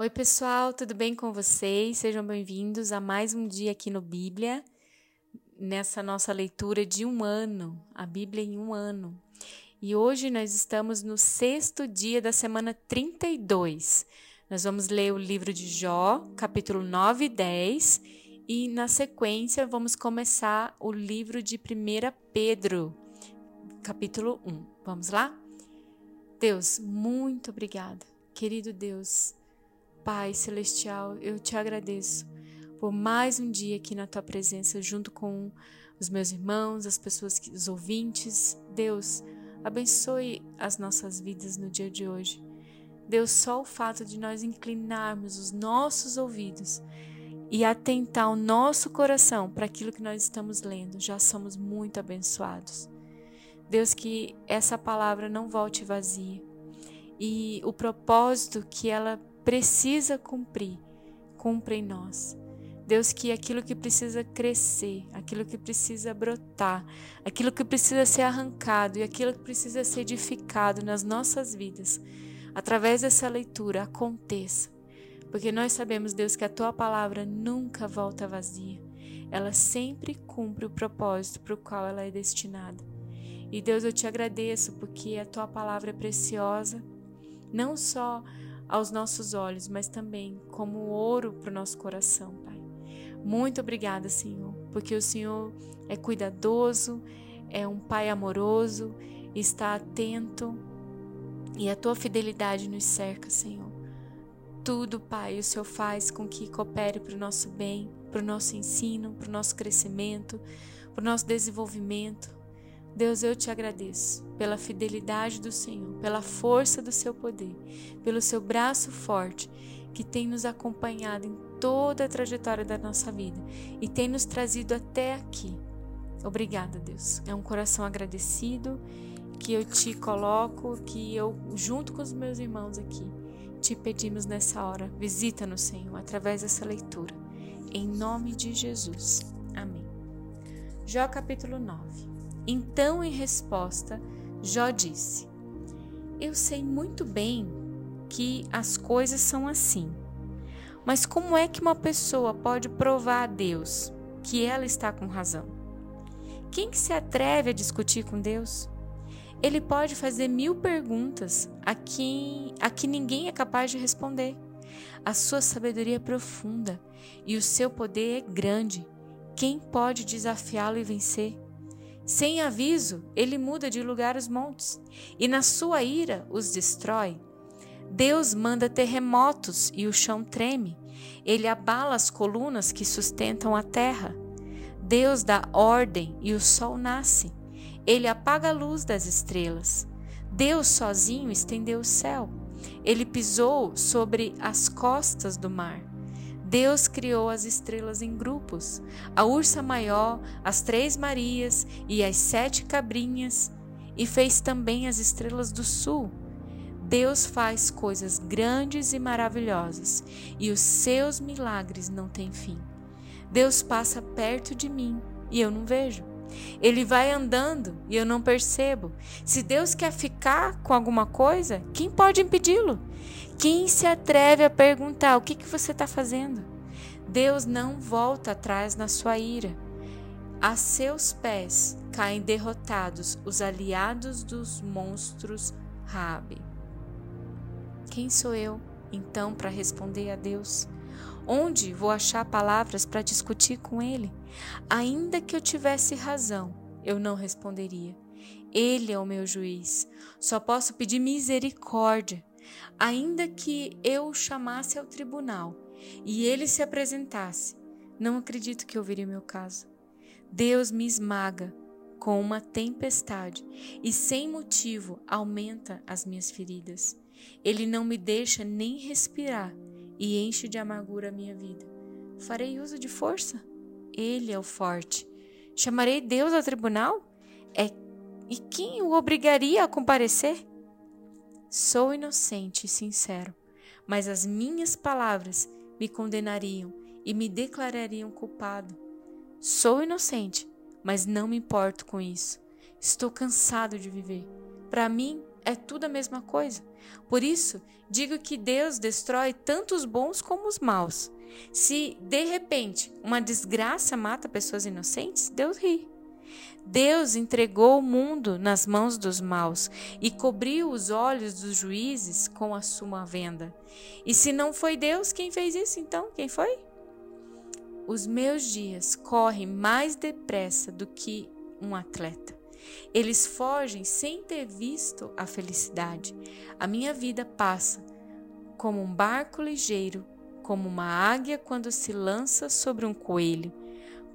Oi, pessoal, tudo bem com vocês? Sejam bem-vindos a mais um dia aqui no Bíblia, nessa nossa leitura de um ano, a Bíblia em um ano. E hoje nós estamos no sexto dia da semana 32. Nós vamos ler o livro de Jó, capítulo 9 e 10, e na sequência vamos começar o livro de 1 Pedro, capítulo 1. Vamos lá? Deus, muito obrigada. Querido Deus, Pai Celestial, eu te agradeço por mais um dia aqui na tua presença, junto com os meus irmãos, as pessoas, os ouvintes. Deus, abençoe as nossas vidas no dia de hoje. Deus, só o fato de nós inclinarmos os nossos ouvidos e atentar o nosso coração para aquilo que nós estamos lendo, já somos muito abençoados. Deus, que essa palavra não volte vazia e o propósito que ela precisa cumprir, cumpra em nós. Deus, que aquilo que precisa crescer, aquilo que precisa brotar, aquilo que precisa ser arrancado e aquilo que precisa ser edificado nas nossas vidas, através dessa leitura, aconteça. Porque nós sabemos, Deus, que a tua palavra nunca volta vazia. Ela sempre cumpre o propósito para o qual ela é destinada. E Deus, eu te agradeço porque a tua palavra é preciosa, não só aos nossos olhos, mas também como ouro para o nosso coração, Pai. Muito obrigada, Senhor, porque o Senhor é cuidadoso, é um Pai amoroso, está atento e a tua fidelidade nos cerca, Senhor. Tudo, Pai, o Senhor faz com que coopere para o nosso bem, para o nosso ensino, para o nosso crescimento, para o nosso desenvolvimento. Deus, eu te agradeço pela fidelidade do Senhor, pela força do seu poder, pelo seu braço forte que tem nos acompanhado em toda a trajetória da nossa vida e tem nos trazido até aqui. Obrigada, Deus. É um coração agradecido que eu te coloco, que eu, junto com os meus irmãos aqui, te pedimos nessa hora. Visita-nos, Senhor, através dessa leitura. Em nome de Jesus. Amém. Jó capítulo 9. Então, em resposta, Jó disse: Eu sei muito bem que as coisas são assim. Mas como é que uma pessoa pode provar a Deus que ela está com razão? Quem que se atreve a discutir com Deus? Ele pode fazer mil perguntas a quem a que ninguém é capaz de responder. A sua sabedoria é profunda e o seu poder é grande. Quem pode desafiá-lo e vencer? Sem aviso, ele muda de lugar os montes e na sua ira os destrói. Deus manda terremotos e o chão treme. Ele abala as colunas que sustentam a terra. Deus dá ordem e o sol nasce. Ele apaga a luz das estrelas. Deus sozinho estendeu o céu. Ele pisou sobre as costas do mar. Deus criou as estrelas em grupos, a ursa maior, as três Marias e as sete cabrinhas, e fez também as estrelas do sul. Deus faz coisas grandes e maravilhosas, e os seus milagres não têm fim. Deus passa perto de mim e eu não vejo. Ele vai andando e eu não percebo. Se Deus quer ficar com alguma coisa, quem pode impedi-lo? Quem se atreve a perguntar o que, que você está fazendo? Deus não volta atrás na sua ira. A seus pés caem derrotados os aliados dos monstros Rabi. Quem sou eu, então, para responder a Deus? Onde vou achar palavras para discutir com Ele? Ainda que eu tivesse razão, eu não responderia. Ele é o meu juiz. Só posso pedir misericórdia. Ainda que eu o chamasse ao tribunal e ele se apresentasse, não acredito que ouviria meu caso. Deus me esmaga com uma tempestade e sem motivo aumenta as minhas feridas. Ele não me deixa nem respirar e enche de amargura a minha vida. Farei uso de força? Ele é o forte. Chamarei Deus ao tribunal? É e quem o obrigaria a comparecer? Sou inocente e sincero, mas as minhas palavras me condenariam e me declarariam culpado. Sou inocente, mas não me importo com isso. Estou cansado de viver. Para mim é tudo a mesma coisa. Por isso, digo que Deus destrói tanto os bons como os maus. Se de repente uma desgraça mata pessoas inocentes, Deus ri. Deus entregou o mundo nas mãos dos maus e cobriu os olhos dos juízes com a sua venda. E se não foi Deus quem fez isso, então quem foi? Os meus dias correm mais depressa do que um atleta. Eles fogem sem ter visto a felicidade. A minha vida passa como um barco ligeiro, como uma águia quando se lança sobre um coelho.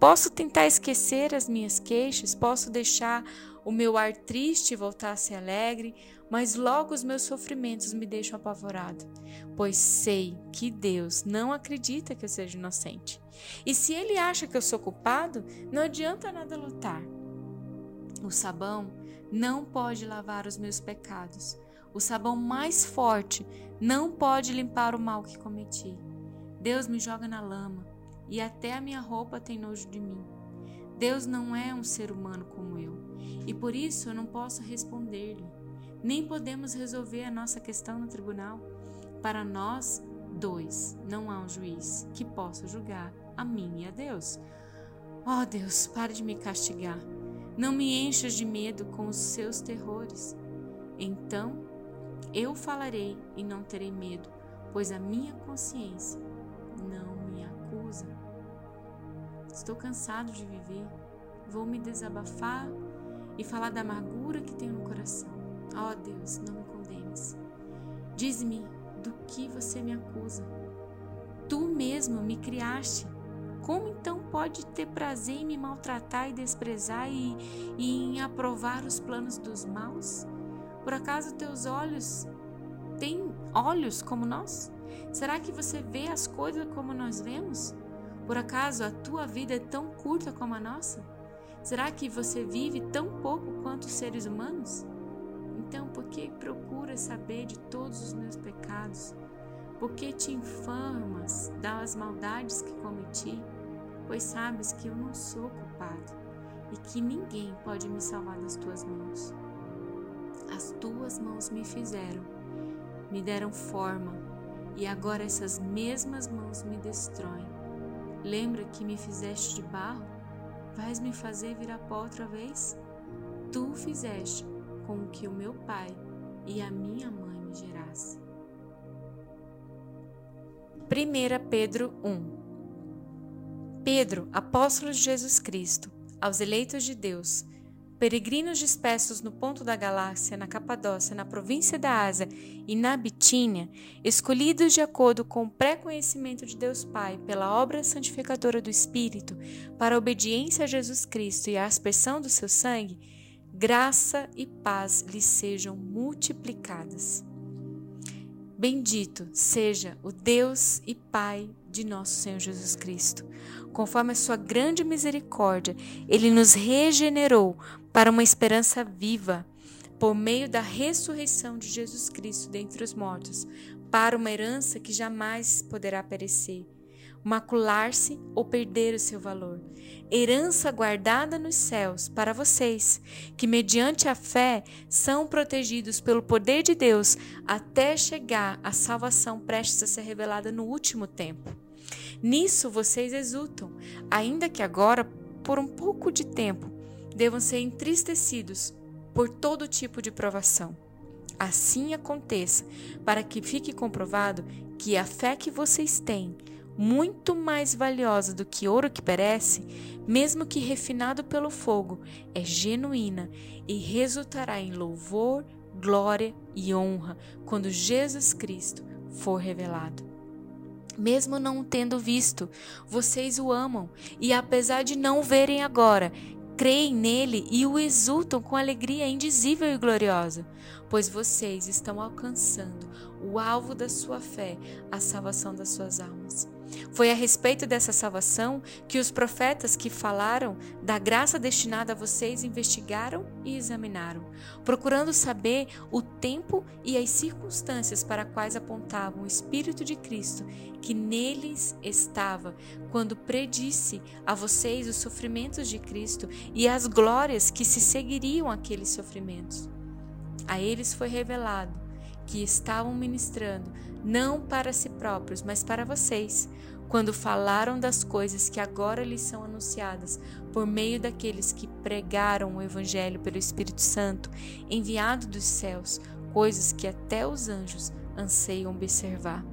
Posso tentar esquecer as minhas queixas, posso deixar o meu ar triste voltar a ser alegre, mas logo os meus sofrimentos me deixam apavorado, pois sei que Deus não acredita que eu seja inocente. E se ele acha que eu sou culpado, não adianta nada lutar. O sabão não pode lavar os meus pecados. O sabão mais forte não pode limpar o mal que cometi. Deus me joga na lama e até a minha roupa tem nojo de mim. Deus não é um ser humano como eu e por isso eu não posso responder-lhe. Nem podemos resolver a nossa questão no tribunal. Para nós dois, não há um juiz que possa julgar a mim e a Deus. Oh Deus, pare de me castigar. Não me enchas de medo com os seus terrores. Então eu falarei e não terei medo, pois a minha consciência não me acusa. Estou cansado de viver. Vou me desabafar e falar da amargura que tenho no coração. Oh Deus, não me condenes. Diz-me do que você me acusa. Tu mesmo me criaste como então pode ter prazer em me maltratar e desprezar e, e em aprovar os planos dos maus? Por acaso teus olhos têm olhos como nós? Será que você vê as coisas como nós vemos? Por acaso a tua vida é tão curta como a nossa? Será que você vive tão pouco quanto os seres humanos? Então, por que procuras saber de todos os meus pecados? Por que te infamas das maldades que cometi? Pois sabes que eu não sou culpado e que ninguém pode me salvar das tuas mãos. As tuas mãos me fizeram, me deram forma, e agora essas mesmas mãos me destroem. Lembra que me fizeste de barro? Vais me fazer virar pó outra vez? Tu fizeste com que o meu pai e a minha mãe me gerassem. 1 Pedro 1 Pedro, apóstolo de Jesus Cristo, aos eleitos de Deus, peregrinos dispersos no ponto da galáxia, na Capadócia, na província da Ásia e na Bitínia, escolhidos de acordo com o pré-conhecimento de Deus Pai pela obra santificadora do Espírito, para a obediência a Jesus Cristo e a aspersão do seu sangue, graça e paz lhes sejam multiplicadas. Bendito seja o Deus e Pai de nosso Senhor Jesus Cristo. Conforme a sua grande misericórdia, ele nos regenerou para uma esperança viva, por meio da ressurreição de Jesus Cristo dentre os mortos, para uma herança que jamais poderá perecer, macular-se ou perder o seu valor. Herança guardada nos céus para vocês, que mediante a fé são protegidos pelo poder de Deus até chegar à salvação prestes a ser revelada no último tempo. Nisso vocês exultam, ainda que agora, por um pouco de tempo, devam ser entristecidos por todo tipo de provação. Assim aconteça, para que fique comprovado que a fé que vocês têm, muito mais valiosa do que ouro que perece, mesmo que refinado pelo fogo, é genuína e resultará em louvor, glória e honra quando Jesus Cristo for revelado. Mesmo não tendo visto, vocês o amam e, apesar de não verem agora, creem nele e o exultam com alegria indizível e gloriosa, pois vocês estão alcançando o alvo da sua fé, a salvação das suas almas. Foi a respeito dessa salvação que os profetas que falaram da graça destinada a vocês investigaram e examinaram, procurando saber o tempo e as circunstâncias para quais apontavam o Espírito de Cristo que neles estava, quando predisse a vocês os sofrimentos de Cristo e as glórias que se seguiriam àqueles sofrimentos. A eles foi revelado que estavam ministrando não para si próprios, mas para vocês, quando falaram das coisas que agora lhes são anunciadas por meio daqueles que pregaram o Evangelho pelo Espírito Santo, enviado dos céus, coisas que até os anjos anseiam observar.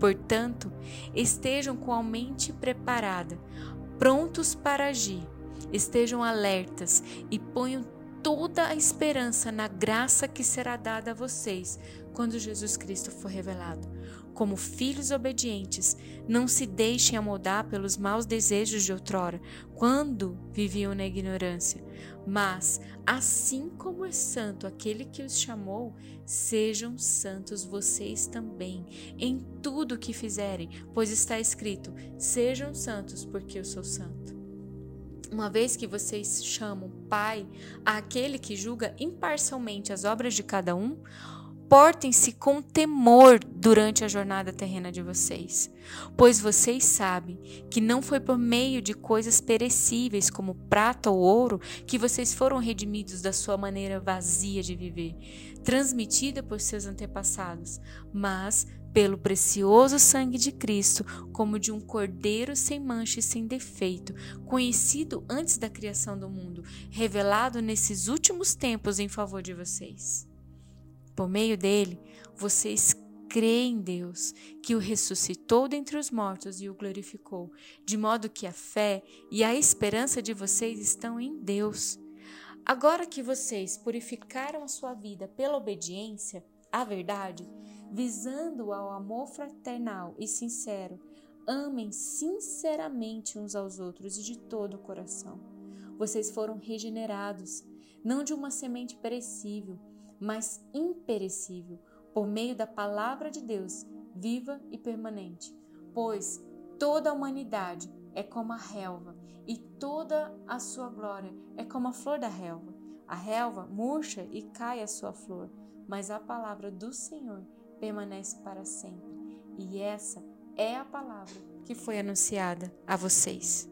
Portanto, estejam com a mente preparada, prontos para agir, estejam alertas e ponham toda a esperança na graça que será dada a vocês quando Jesus Cristo for revelado. Como filhos obedientes, não se deixem amoldar pelos maus desejos de outrora, quando viviam na ignorância. Mas, assim como é santo aquele que os chamou, sejam santos vocês também, em tudo o que fizerem, pois está escrito: sejam santos, porque eu sou santo uma vez que vocês chamam Pai aquele que julga imparcialmente as obras de cada um, portem-se com temor durante a jornada terrena de vocês, pois vocês sabem que não foi por meio de coisas perecíveis como prata ou ouro que vocês foram redimidos da sua maneira vazia de viver, transmitida por seus antepassados, mas pelo precioso sangue de Cristo, como de um cordeiro sem mancha e sem defeito, conhecido antes da criação do mundo, revelado nesses últimos tempos em favor de vocês. Por meio dele, vocês creem em Deus, que o ressuscitou dentre os mortos e o glorificou, de modo que a fé e a esperança de vocês estão em Deus. Agora que vocês purificaram a sua vida pela obediência à verdade, visando ao amor fraternal e sincero, amem sinceramente uns aos outros e de todo o coração. Vocês foram regenerados, não de uma semente perecível, mas imperecível, por meio da palavra de Deus, viva e permanente. Pois toda a humanidade é como a relva, e toda a sua glória é como a flor da relva. A relva murcha e cai a sua flor, mas a palavra do Senhor permanece para sempre. E essa é a palavra que foi anunciada a vocês.